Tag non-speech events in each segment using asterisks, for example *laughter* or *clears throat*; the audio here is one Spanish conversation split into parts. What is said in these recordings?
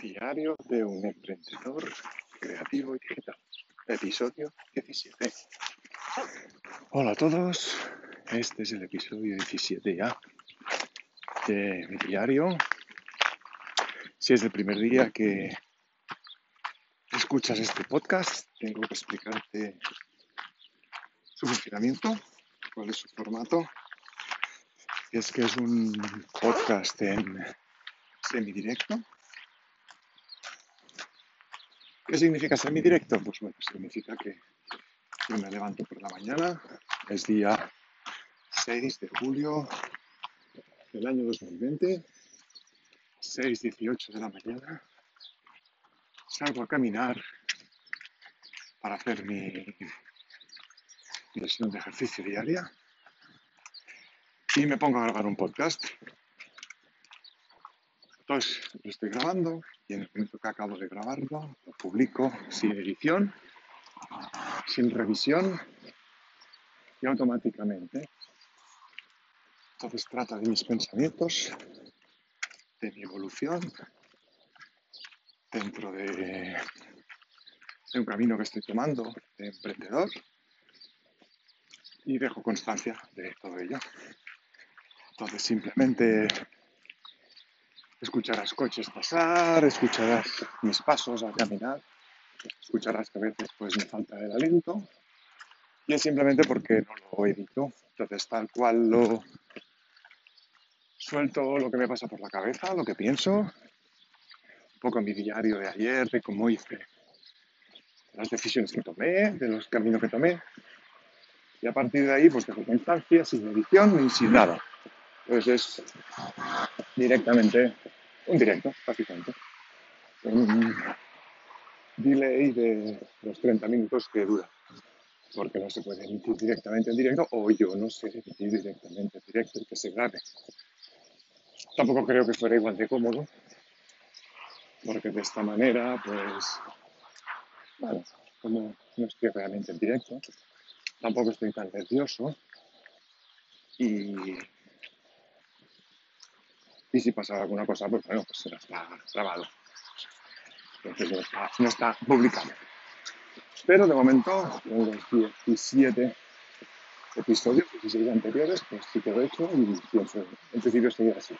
Diario de un emprendedor creativo y digital. Episodio 17. Hola a todos. Este es el episodio 17 ya de mi diario. Si es el primer día que escuchas este podcast, tengo que explicarte su funcionamiento, cuál es su formato. Es que es un podcast en semidirecto ¿Qué significa semi-directo? Pues bueno, significa que yo me levanto por la mañana, es día 6 de julio del año 2020, 6.18 de la mañana, salgo a caminar para hacer mi, sesión de ejercicio diaria y me pongo a grabar un podcast. Entonces lo estoy grabando y en el momento que acabo de grabarlo, lo publico sin edición, sin revisión y automáticamente. Entonces trata de mis pensamientos, de mi evolución dentro de, de un camino que estoy tomando de emprendedor y dejo constancia de todo ello. Entonces simplemente Escucharás coches pasar, escucharás mis pasos al caminar, escucharás que a veces pues me falta el aliento y es simplemente porque no lo edito. Entonces tal cual lo suelto lo que me pasa por la cabeza, lo que pienso, un poco en mi diario de ayer, de cómo hice las decisiones que tomé, de los caminos que tomé. Y a partir de ahí, pues dejo constancia, sin edición ni sin nada. Entonces es directamente un directo, básicamente. Un delay de los 30 minutos que dura. Porque no se puede emitir directamente en directo o yo no sé emitir directamente en directo y que se grabe. Tampoco creo que fuera igual de cómodo. Porque de esta manera, pues, bueno, como no estoy realmente en directo, tampoco estoy tan nervioso y y si pasa alguna cosa, pues bueno, pues será está grabado. Entonces no está, no publicado. Pero de momento, en los 17 episodios, 16 anteriores, pues sí que lo he hecho y pienso, en principio seguir así.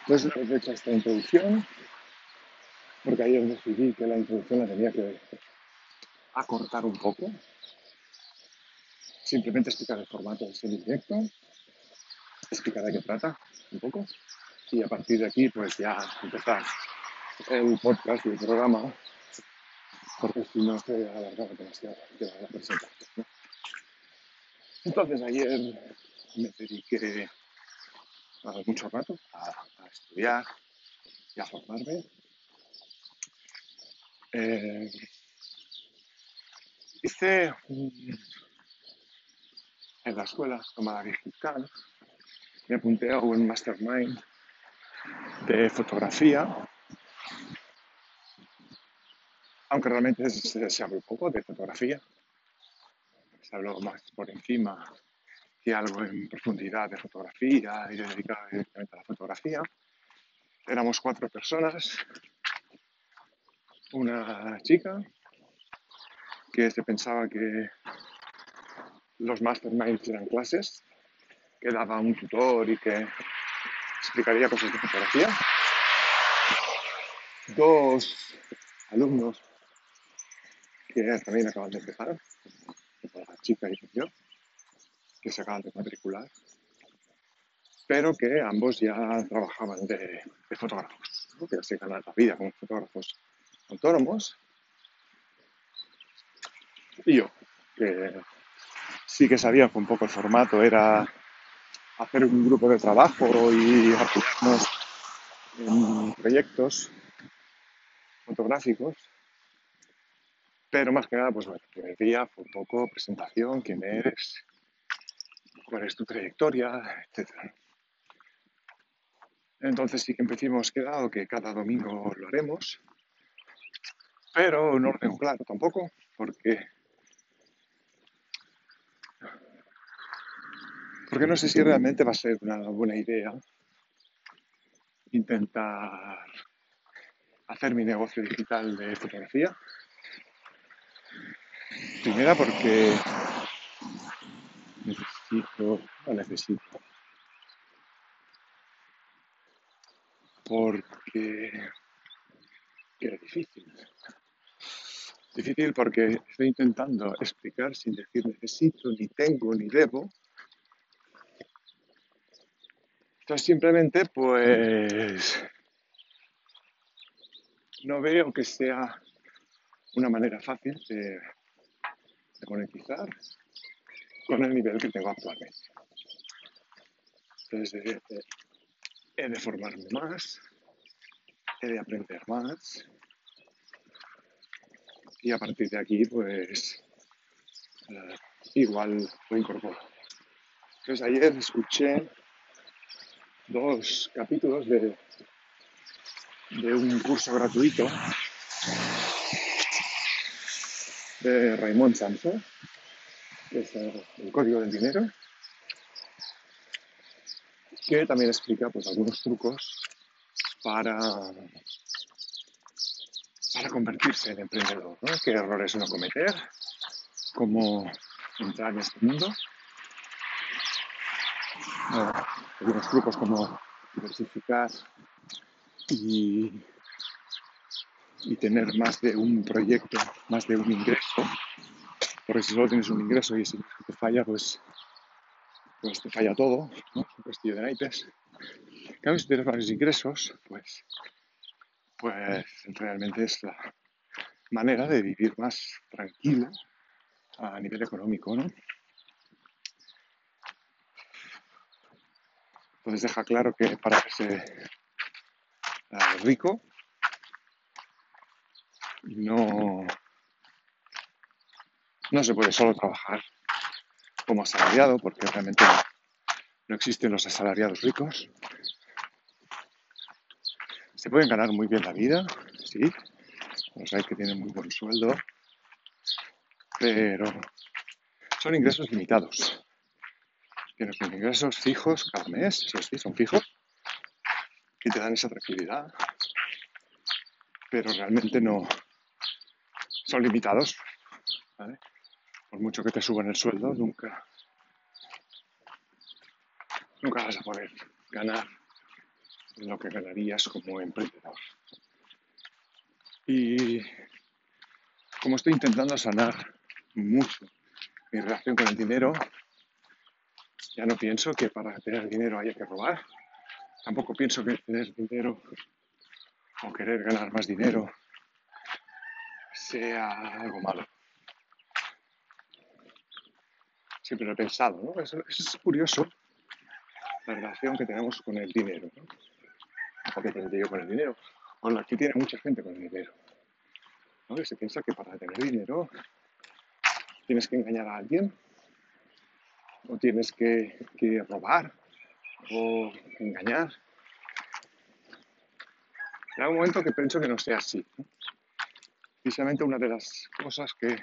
Entonces, una vez hecha esta introducción, porque ayer decidí que la introducción la tenía que acortar un poco, simplemente explicar el formato del semi-directo, explicar de qué trata un poco, y a partir de aquí pues ya empezar el podcast y el programa porque si no se alargaba demasiado. Entonces ayer me dediqué mucho rato a, estudiar y a formarme. Eh, hice en la escuela tomada digital, me apunté a un mastermind de fotografía, aunque realmente se, se habla poco de fotografía, se habló más por encima que algo en profundidad de fotografía y dedicado directamente a la fotografía. Éramos cuatro personas, una chica que se pensaba que los masterminds eran clases, que daba un tutor y que explicaría cosas de fotografía. Dos alumnos que también acaban de empezar, la chica y yo, que se acaban de matricular, pero que ambos ya trabajaban de, fotógrafos, que ya se ganan la vida como fotógrafos autónomos. Y yo, que sí que sabía que un poco el formato era hacer un grupo de trabajo y apoyarnos en proyectos fotográficos. Pero más que nada, pues bueno, el primer día fue un poco presentación, quién eres, cuál es tu trayectoria, etc. Entonces sí que hemos quedado que cada domingo lo haremos, pero no orden claro tampoco, porque porque no sé si realmente va a ser una buena idea intentar hacer mi negocio digital de fotografía. Primera porque necesito, no necesito, porque era difícil. Difícil porque estoy intentando explicar sin decir necesito, ni tengo, ni debo. Entonces simplemente pues no veo que sea una manera fácil de, monetizar con el nivel que tengo actualmente. Entonces he de formarme más, he de aprender más y a partir de aquí pues eh, igual lo incorporo. Entonces ayer escuché dos capítulos de, de un curso gratuito de Raymond Sanso, que es el código del dinero, que también explica pues, algunos trucos para, para convertirse en emprendedor, ¿no? qué errores no cometer, cómo entrar en este mundo. Algunos trucos como diversificar y, y tener más de un proyecto, más de un ingreso, porque si solo tienes un ingreso y si te falla, pues, pues te falla todo, ¿no? Un castillo de naipes. Claro, si tienes varios ingresos, pues, pues realmente es la manera de vivir más tranquilo a nivel económico, ¿no? Entonces deja claro que para hacerse rico no, no se puede solo trabajar como asalariado, porque realmente no existen los asalariados ricos. Se pueden ganar muy bien la vida, sí, los hay que tienen muy buen sueldo, pero son ingresos limitados. Tienes ingresos fijos cada mes, eso sí, son fijos, y te dan esa tranquilidad, pero realmente no son limitados. Por mucho que te suban el sueldo, nunca, nunca vas a poder ganar lo que ganarías como emprendedor. Y como estoy intentando sanar mucho mi relación con el dinero, ya no pienso que para tener dinero haya que robar. Tampoco pienso que tener dinero o querer ganar más dinero sea algo malo. Siempre lo he pensado, ¿no? Eso, es curioso, la relación que tenemos con el dinero, ¿no? O que tengo yo con el dinero, o la que tiene mucha gente con el dinero. ¿no? se piensa que para tener dinero tienes que engañar a alguien, o tienes que, que robar, o engañar. Hay un momento que pienso que no sea así. Precisamente una de las cosas que,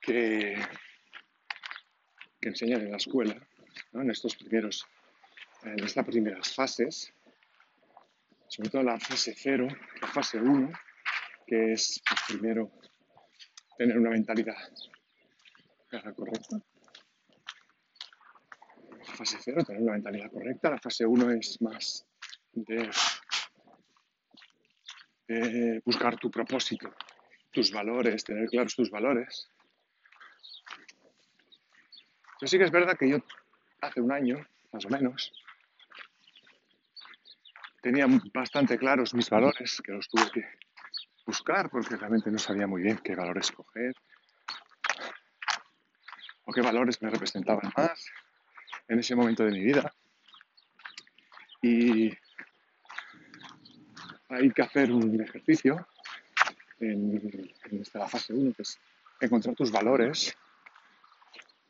que, enseñan en la escuela, en estos primeros, en estas primeras fases, sobre todo la fase 0, la fase 1, que es pues, primero tener una mentalidad correcta, fase 0, tener una mentalidad correcta. La fase 1 es más de buscar tu propósito, tus valores, tener claros tus valores. Yo sí que es verdad que yo hace un año, más o menos, tenía bastante claros mis valores, que los tuve que buscar porque realmente no sabía muy bien qué valores escoger o qué valores me representaban más en ese momento de mi vida. Y hay que hacer un ejercicio en, esta fase 1, que es encontrar tus valores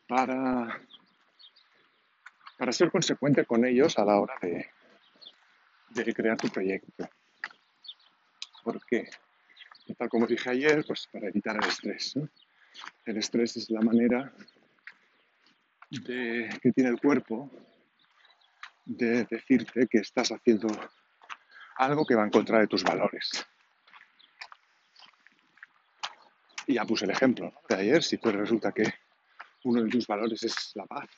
para, para ser consecuente con ellos a la hora de, de crear tu proyecto. Porque, tal como dije ayer, pues para evitar el estrés. El estrés es la manera que tiene el cuerpo de decirte que estás haciendo algo que va en contra de tus valores. Y ya puse el ejemplo de ayer, si tú resulta que uno de tus valores es la paz,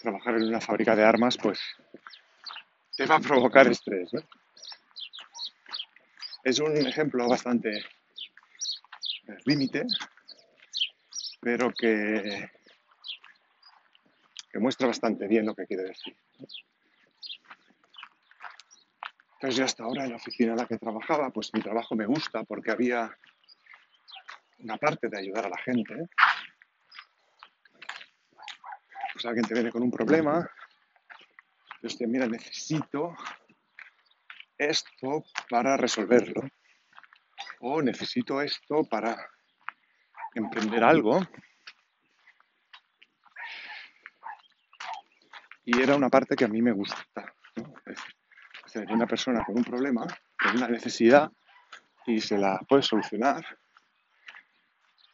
trabajar en una fábrica de armas, pues te va a provocar estrés. Es un ejemplo bastante eh, límite, pero que, que muestra bastante bien lo que quiere decir. Entonces yo hasta ahora en la oficina en la que trabajaba, pues mi trabajo me gusta porque había una parte de ayudar a la gente. Pues alguien te viene con un problema, entonces te mira, necesito esto para resolverlo. O necesito esto para emprender algo. Y era una parte que a mí me gusta. ¿no? Una persona con un problema, con una necesidad, y se la puede solucionar,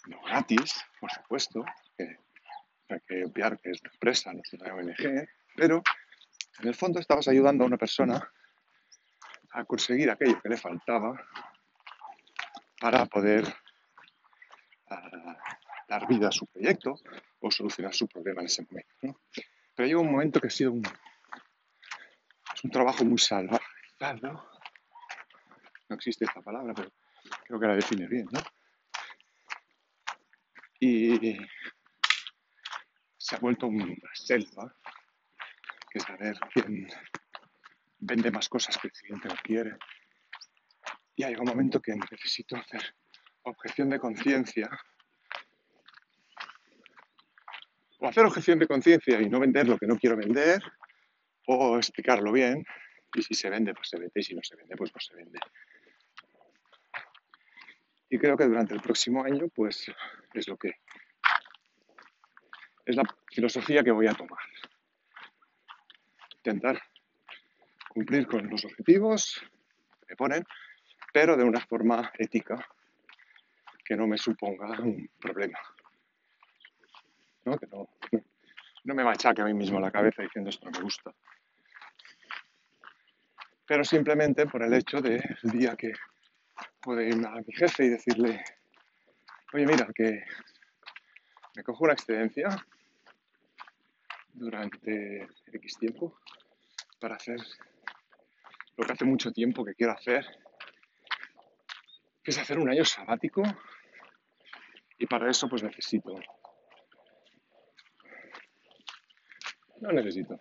no gratis, por supuesto, que hay que obviar que es una empresa, no es una ONG, pero en el fondo estabas ayudando a una persona a conseguir aquello que le faltaba para poder dar vida a su proyecto o solucionar su problema en ese momento. Pero llega un momento que ha sido un, es un trabajo muy salvaje. ¿no? no existe esta palabra, pero creo que la define bien. ¿no? Y se ha vuelto una selva, que es a ver quién vende más cosas que el cliente no quiere. Y hay un momento que necesito hacer objeción de conciencia. O hacer objeción de conciencia y no vender lo que no quiero vender, o explicarlo bien. Y si se vende, pues se vende, y si no se vende, pues no se vende. Y creo que durante el próximo año, pues es lo que es la filosofía que voy a tomar. Intentar cumplir con los objetivos que me ponen, pero de una forma ética que no me suponga un problema. ¿No? Que no, no me machaque a mí mismo la cabeza diciendo esto no me gusta. Pero simplemente por el hecho del día que puede ir a mi jefe y decirle, oye mira, que me cojo una excedencia durante X tiempo para hacer lo que hace mucho tiempo que quiero hacer, que es hacer un año sabático para eso pues necesito, no necesito,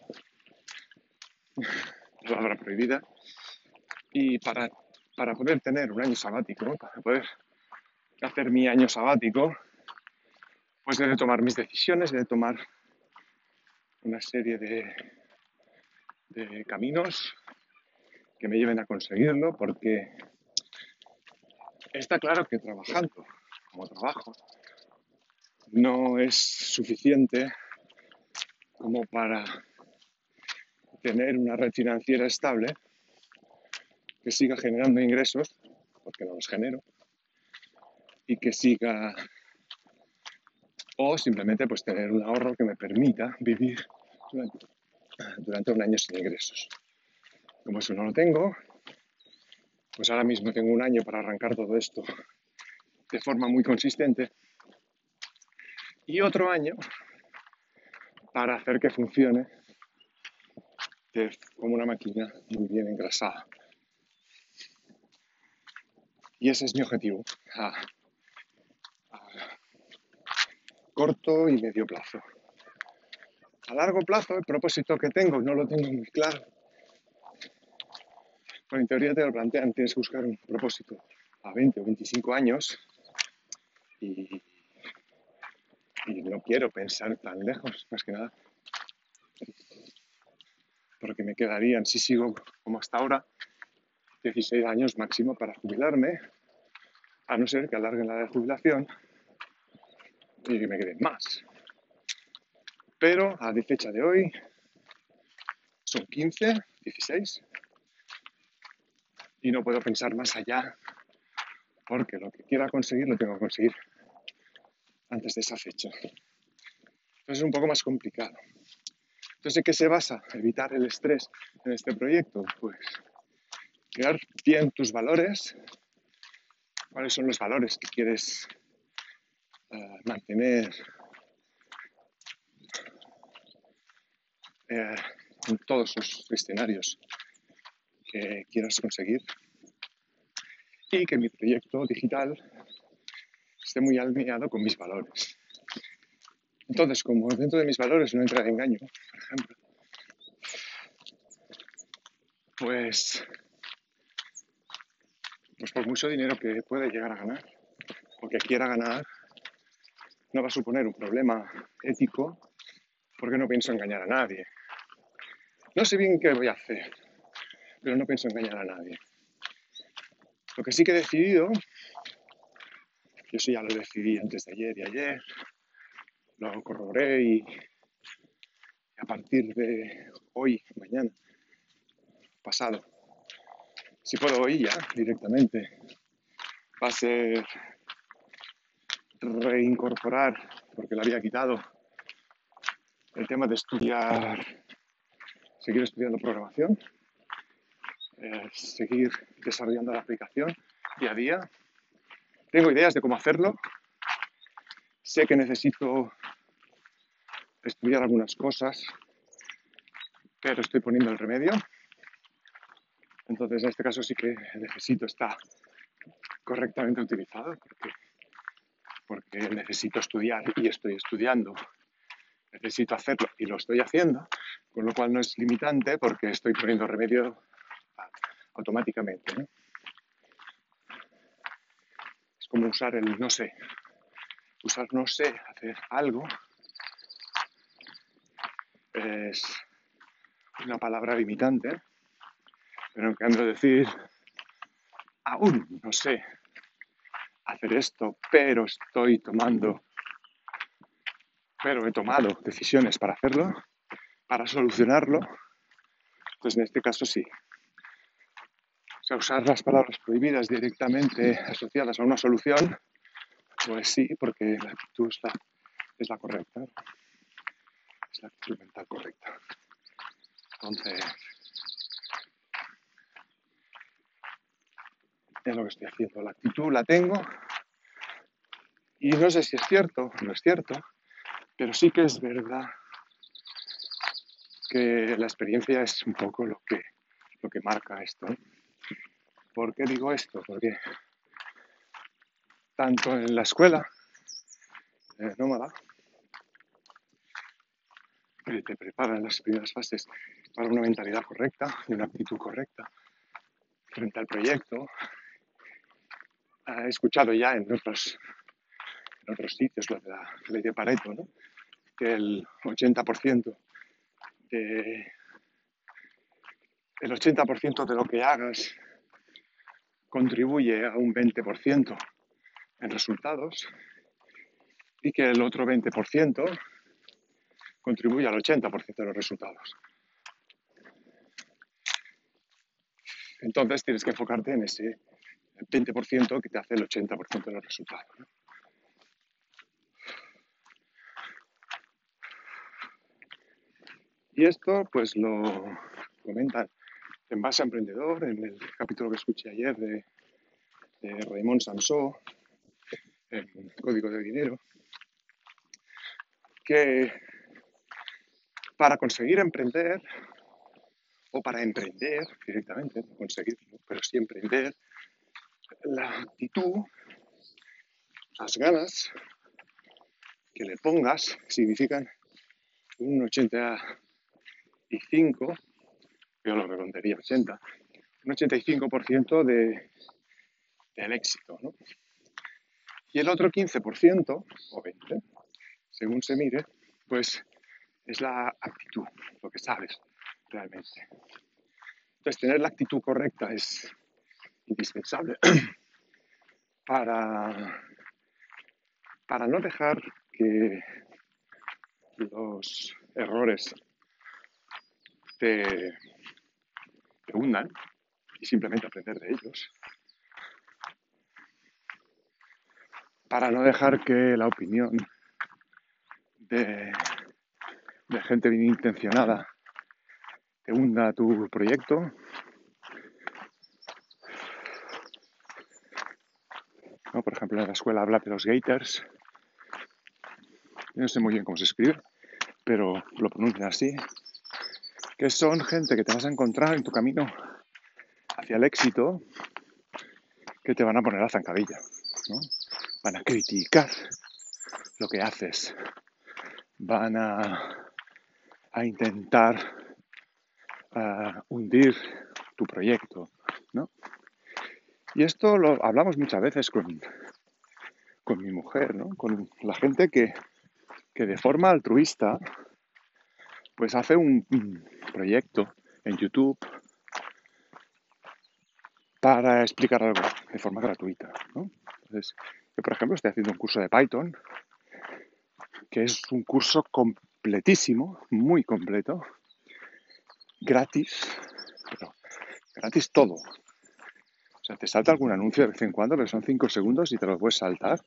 *laughs* palabra prohibida, y para, para poder tener un año sabático, para poder hacer mi año sabático, pues he de tomar mis decisiones, he de tomar una serie de, de caminos que me lleven a conseguirlo, porque está claro que trabajando como trabajo no es suficiente como para tener una red financiera estable que siga generando ingresos, porque no los genero, y que siga o simplemente pues tener un ahorro que me permita vivir durante, durante un año sin ingresos. Como eso no lo tengo, pues ahora mismo tengo un año para arrancar todo esto de forma muy consistente y otro año para hacer que funcione como una máquina muy bien engrasada. Y ese es mi objetivo corto y medio plazo. A largo plazo, el propósito que tengo no lo tengo muy claro. Bueno, en teoría te lo plantean, tienes que buscar un propósito a 20 o 25 años y, y no quiero pensar tan lejos, más que nada, porque me quedarían, si sigo como hasta ahora, 16 años máximo para jubilarme, a no ser que alarguen la de jubilación y que me queden más. Pero a la fecha de hoy son 15, 16 y no puedo pensar más allá porque lo que quiera conseguir lo tengo que conseguir antes de esa fecha. Entonces es un poco más complicado. Entonces, ¿en qué se basa evitar el estrés en este proyecto? Pues crear bien tus valores, cuáles son los valores que quieres eh, mantener eh, en todos los escenarios que quieras conseguir y que mi proyecto digital esté muy alineado con mis valores. Entonces, como dentro de mis valores no entra el engaño, por ejemplo, pues, pues por mucho dinero que pueda llegar a ganar o que quiera ganar, no va a suponer un problema ético porque no pienso engañar a nadie. No sé bien qué voy a hacer, pero no pienso engañar a nadie. Lo que sí que he decidido, yo sí ya lo decidí antes de ayer y ayer, lo corroboré y, a partir de hoy, mañana, pasado, si puedo hoy ya directamente, va a ser reincorporar, porque lo había quitado, el tema de estudiar seguir estudiando programación, eh, seguir desarrollando la aplicación día a día. Tengo ideas de cómo hacerlo. Sé que necesito estudiar algunas cosas, pero estoy poniendo el remedio. Entonces, en este caso sí que necesito estar correctamente utilizado porque, necesito estudiar y estoy estudiando necesito hacerlo y lo estoy haciendo, con lo cual no es limitante porque estoy poniendo remedio automáticamente. Como usar el no sé. Usar no sé, hacer algo, es una palabra limitante, pero en cambio decir aún no sé hacer esto, pero estoy tomando pero he tomado decisiones para hacerlo, para solucionarlo. Entonces, en este caso sí. O sea, usar las palabras prohibidas directamente asociadas a una solución, pues sí, porque la actitud es la correcta. Es la actitud mental correcta. Entonces, es lo que estoy haciendo. La actitud la tengo y no sé si es cierto, no es cierto, pero sí que es verdad que la experiencia es un poco lo que, lo que marca esto. ¿Por qué digo esto? Porque tanto en la escuela nómada, te prepara en las primeras fases para una mentalidad correcta y una actitud correcta frente al proyecto. He escuchado ya en otros, en otros sitios lo de la ley de Pareto, ¿no? que el 80% de, el 80% de lo que hagas contribuye a un 20% en resultados y que el otro 20% contribuye al 80% de los resultados. Entonces tienes que enfocarte en ese 20% que te hace el 80% de los resultados. Y esto pues lo comentan en Base a Emprendedor, en el capítulo que escuché ayer de, Raymond Sansó, en Código de Dinero, que para conseguir emprender, o para emprender directamente, no conseguirlo, pero sí emprender, la actitud, las ganas que le pongas significan un 80 85, yo lo redondería 80, un 85% de, del éxito. ¿no? Y el otro 15% o 20%, según se mire, pues es la actitud, lo que sabes realmente. Entonces, tener la actitud correcta es indispensable *clears throat* para, para no dejar que los errores te, hundan y simplemente aprender de ellos. Para no dejar que la opinión de gente bien intencionada que hunda tu proyecto. Por ejemplo, en la escuela habla de los gators. no sé muy bien cómo se escribe, pero lo pronuncian así. Que son gente que te vas a encontrar en tu camino hacia el éxito que te van a poner a zancadilla. Van a criticar lo que haces. Van a, a intentar hundir tu proyecto. ¿no? Y esto lo hablamos muchas veces con, con mi mujer, ¿no? con la gente que, que de forma altruista pues hace un proyecto en YouTube para explicar algo de forma gratuita. Entonces, yo por ejemplo estoy haciendo un curso de Python, que es un curso completísimo, muy completo, gratis, pero gratis todo. O sea, te salta algún anuncio de vez en cuando, pero son 5 segundos y te lo puedes saltar.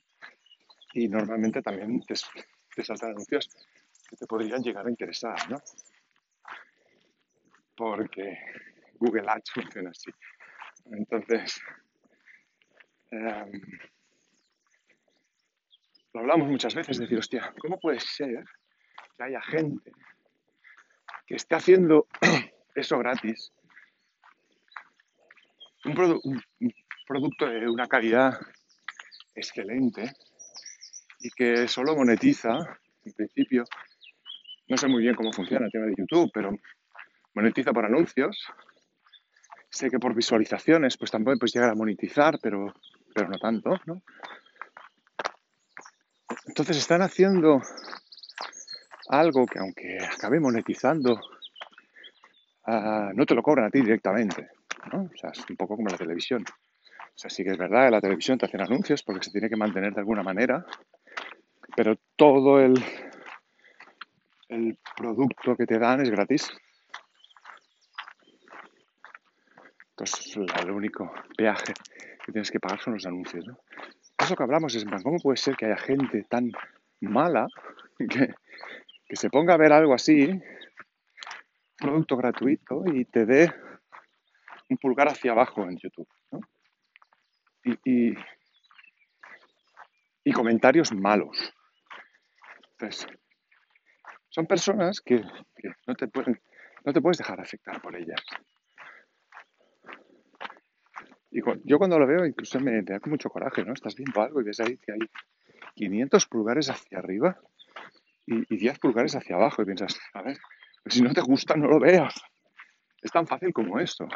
Y normalmente también te, te saltan anuncios que te podrían llegar a interesar, ¿no? Porque Google Ads funciona así. Entonces, em, lo hablamos muchas veces, decir, hostia, ¿cómo puede ser que haya gente que esté haciendo *clears throat* eso gratis? Un, producto de una calidad excelente y que solo monetiza, en principio, no sé muy bien cómo funciona el tema de YouTube, pero monetiza por anuncios. Sé que por visualizaciones, pues también puedes llegar a monetizar, pero, pero no tanto, ¿no? Entonces están haciendo algo que aunque acabe monetizando, ah, no te lo cobran a ti directamente. ¿no? O sea, es un poco como la televisión. O sea, sí que es verdad que la televisión te hacen anuncios porque se tiene que mantener de alguna manera, pero todo el, el producto que te dan es gratis. Entonces, el único peaje que tienes que pagar son los anuncios. ¿no? Eso que hablamos es, ¿cómo puede ser que haya gente tan mala que, que se ponga a ver algo así, producto gratuito, y te dé un pulgar hacia abajo en YouTube? ¿no? Y, y, comentarios malos. Entonces, son personas que, no, te pueden, no te puedes dejar afectar por ellas. Y yo cuando lo veo incluso me, da mucho coraje, ¿no? Estás viendo algo y ves ahí que hay 500 pulgares hacia arriba y, 10 pulgares hacia abajo y piensas, a ver, pues si no te gusta no lo veas. Es tan fácil como esto.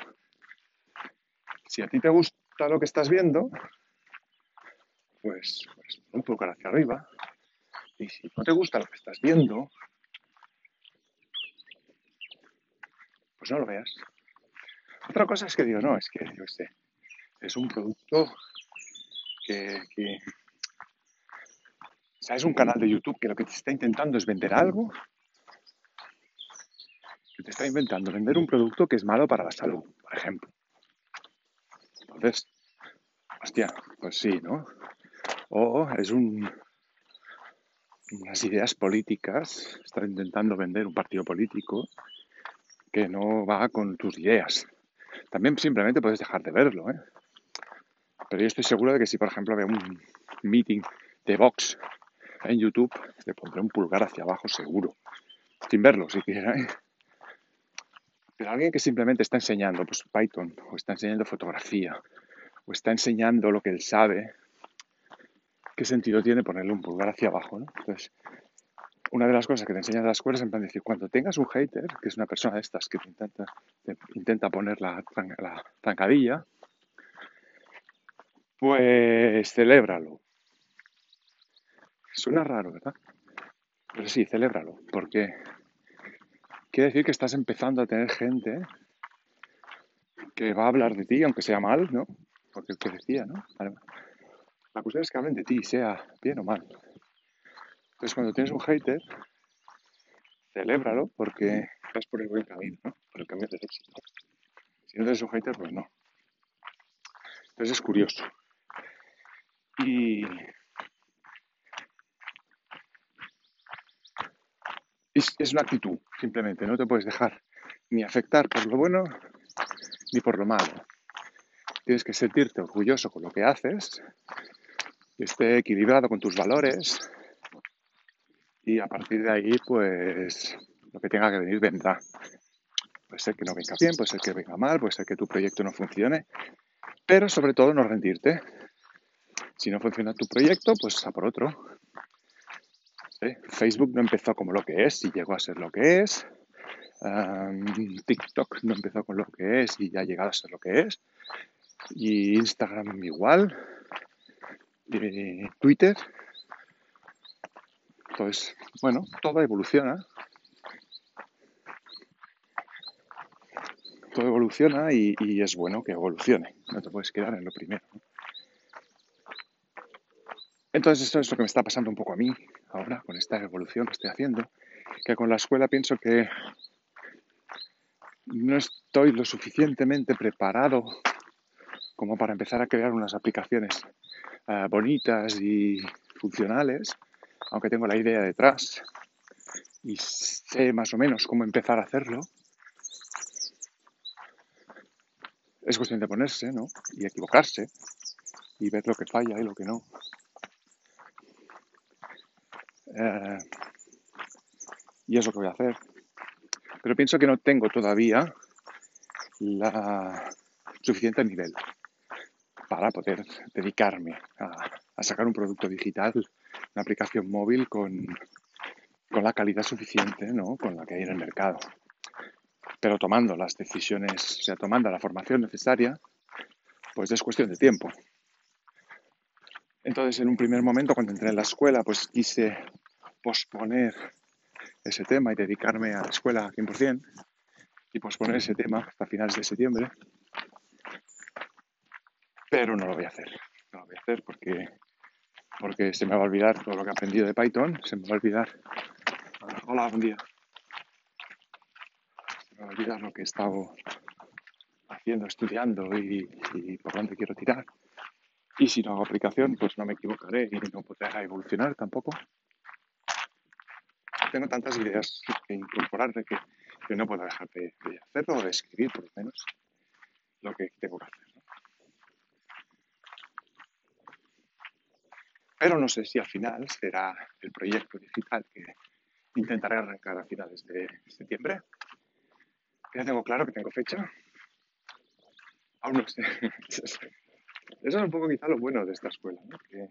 Si a ti te gusta lo que estás viendo, pues, pues un pulgar hacia arriba. Y si no te gusta lo que estás viendo, pues no lo veas. Otra cosa es que digo, no, es que, yo sé, es un producto que, es un canal de YouTube que lo que te está intentando es vender algo, que te está inventando vender un producto que es malo para la salud, por ejemplo. Entonces, hostia, pues sí, ¿no? O es un, unas ideas políticas, está intentando vender un partido político que no va con tus ideas. También simplemente puedes dejar de verlo, ¿eh? Pero yo estoy seguro de que si, por ejemplo, veo un meeting de Vox en YouTube, le pondré un pulgar hacia abajo seguro. Sin verlo, si quiera. ¿eh? Pero alguien que simplemente está enseñando pues, Python, o está enseñando fotografía, o está enseñando lo que él sabe, ¿qué sentido tiene ponerle un pulgar hacia abajo? Entonces, una de las cosas que te enseñan en las escuelas es en plan decir, cuando tengas un hater, que es una persona de estas que te intenta, intenta poner la, la zancadilla, pues celébralo. Suena raro, ¿verdad? Pero sí, celébralo, porque quiere decir que estás empezando a tener gente que va a hablar de ti, aunque sea mal, ¿no? Porque que decía, ¿no? La cuestión es que hablen de ti, sea bien o mal. Entonces, cuando tienes un hater, celébralo porque vas por el buen camino, ¿no? Por el camino del éxito. Si no tienes un hater, pues no. Entonces es curioso. Y, es, es una actitud, simplemente. No te puedes dejar ni afectar por lo bueno ni por lo malo. Tienes que sentirte orgulloso con lo que haces, que esté equilibrado con tus valores y a partir de ahí, pues lo que tenga que venir vendrá. Puede ser que no venga bien, puede ser que venga mal, puede ser que tu proyecto no funcione, pero sobre todo no rendirte. Si no funciona tu proyecto, pues a por otro. Facebook no empezó como lo que es y llegó a ser lo que es. TikTok no empezó con lo que es y ya ha llegado a ser lo que es. Y Instagram igual. Twitter. Pues bueno, todo evoluciona. Todo evoluciona y, es bueno que evolucione. No te puedes quedar en lo primero. Entonces esto es lo que me está pasando un poco a mí ahora con esta evolución que estoy haciendo. Que con la escuela pienso que no estoy lo suficientemente preparado como para empezar a crear unas aplicaciones uh, bonitas y funcionales, aunque tengo la idea detrás y sé más o menos cómo empezar a hacerlo. Es cuestión de ponerse, ¿no? Y equivocarse y ver lo que falla y lo que no. Uh, y es lo que voy a hacer pero pienso que no tengo todavía la suficiente nivel para poder dedicarme a, sacar un producto digital, una aplicación móvil con, con la calidad suficiente ¿no? con la que hay en el mercado. Pero tomando las decisiones, o sea, tomando la formación necesaria, pues es cuestión de tiempo. Entonces, en un primer momento, cuando entré en la escuela, pues quise posponer ese tema y dedicarme a la escuela 100% y posponer ese tema hasta finales de septiembre. Pero no lo voy a hacer. No lo voy a hacer porque, porque se me va a olvidar todo lo que he aprendido de Python. Se me va a olvidar. Hola, buen día. Se me va a olvidar lo que he estado haciendo, estudiando y, y por dónde quiero tirar. Y si no hago aplicación, pues no me equivocaré y no podré evolucionar tampoco tengo tantas ideas que incorporar que, que no puedo dejar de, hacerlo o de escribir por lo menos lo que tengo que hacer. Pero no sé si al final será el proyecto digital que intentaré arrancar a finales de septiembre. Ya tengo claro que tengo fecha. Aún no sé. *laughs* Eso es un poco quizá lo bueno de esta escuela, que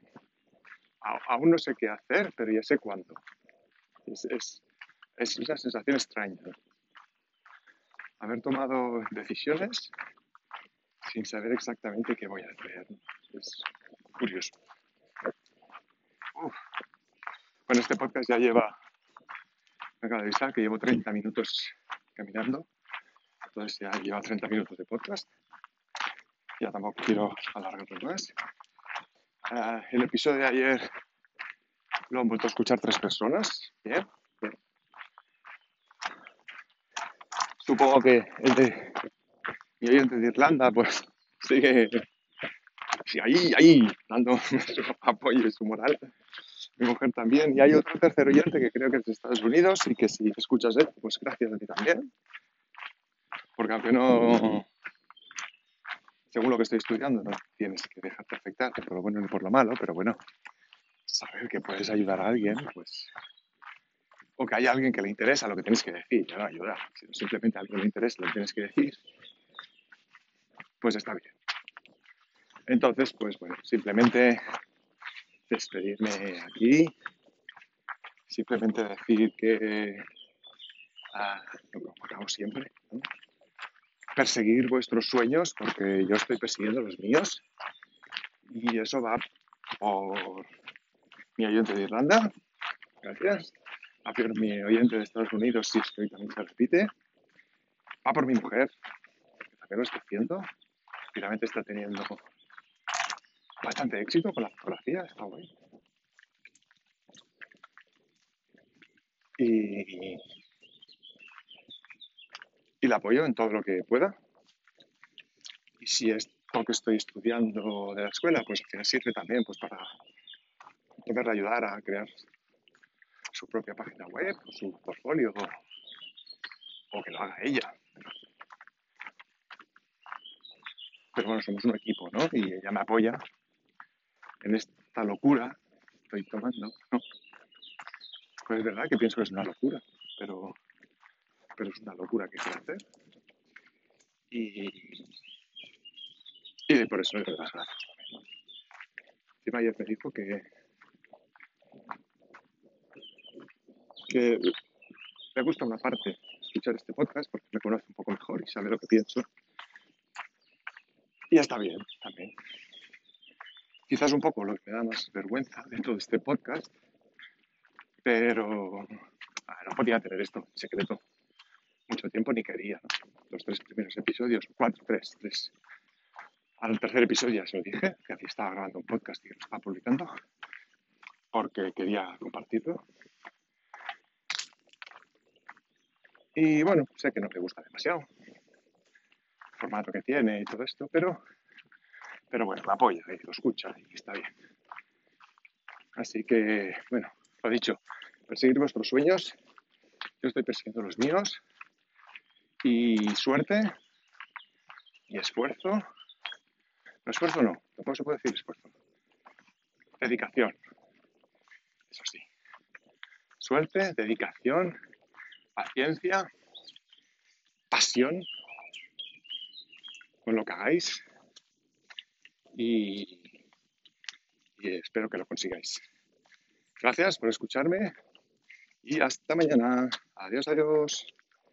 aún no sé qué hacer, pero ya sé cuándo. Es, es, es una sensación extraña. Haber tomado decisiones sin saber exactamente qué voy a hacer. Es curioso. Bueno, este podcast ya lleva, me acabo de avisar que llevo 30 minutos caminando. Entonces ya lleva 30 minutos de podcast. Ya tampoco quiero alargarlo más. Uh, el episodio de ayer lo han vuelto a escuchar tres personas. Bien, Supongo que el mi oyente de Irlanda, pues sigue, ahí, ahí, dando *laughs* su apoyo y su moral. Mi mujer también. Y hay otro tercer oyente que creo que es de Estados Unidos y que si escuchas él, pues gracias a ti también. Porque aunque no, según lo que estoy estudiando, no tienes que dejarte afectar por lo bueno ni por lo malo, pero bueno, saber que puedes ayudar a alguien, pues. O que hay alguien que le interesa lo que tienes que decir, ya no ayudar. Si simplemente a alguien le interesa lo que tienes que decir, pues está bien. Entonces, pues bueno, simplemente despedirme aquí, simplemente decir que, ah, como acabo siempre, perseguir vuestros sueños, porque yo estoy persiguiendo los míos, y eso va por mi oyente de Irlanda, gracias. Va por mi oyente de Estados Unidos, si es que hoy también se repite. Va por mi mujer, que también lo está haciendo. Finalmente está teniendo bastante éxito con la fotografía, está guay. Y, y la apoyo en todo lo que pueda. Y si es lo que estoy estudiando de la escuela, pues al final sirve también pues, para poder ayudar a crear su propia página web, o su portfolio, o, que lo haga ella. Pero bueno, somos un equipo, ¿no? Y ella me apoya en esta locura que estoy tomando. Pues es verdad que pienso que es una locura, pero, pero es una locura que quiero hacer. Y, y por eso le doy las gracias también. ¿no? Me dijo que, que le gusta una parte escuchar este podcast porque me conoce un poco mejor y sabe lo que pienso. Y está bien, también. Quizás un poco lo que me da más vergüenza de todo este podcast, pero ah, no podía tener esto en secreto mucho tiempo ni quería. Los tres primeros episodios, cuatro, tres, tres. Al tercer episodio ya se lo dije, que aquí estaba grabando un podcast y lo estaba publicando, porque quería compartirlo. Y bueno, sé que no le gusta demasiado el formato que tiene y todo esto, pero, pero bueno, lo apoya y lo escucha y está bien. Así que, bueno, lo dicho, perseguir vuestros sueños. Yo estoy persiguiendo los míos. Y suerte y esfuerzo. No, esfuerzo no, tampoco se puede decir esfuerzo. Dedicación. Eso sí. Suerte, dedicación, paciencia, pasión con lo que hagáis y, y espero que lo consigáis. Gracias por escucharme y hasta mañana. Adiós, adiós.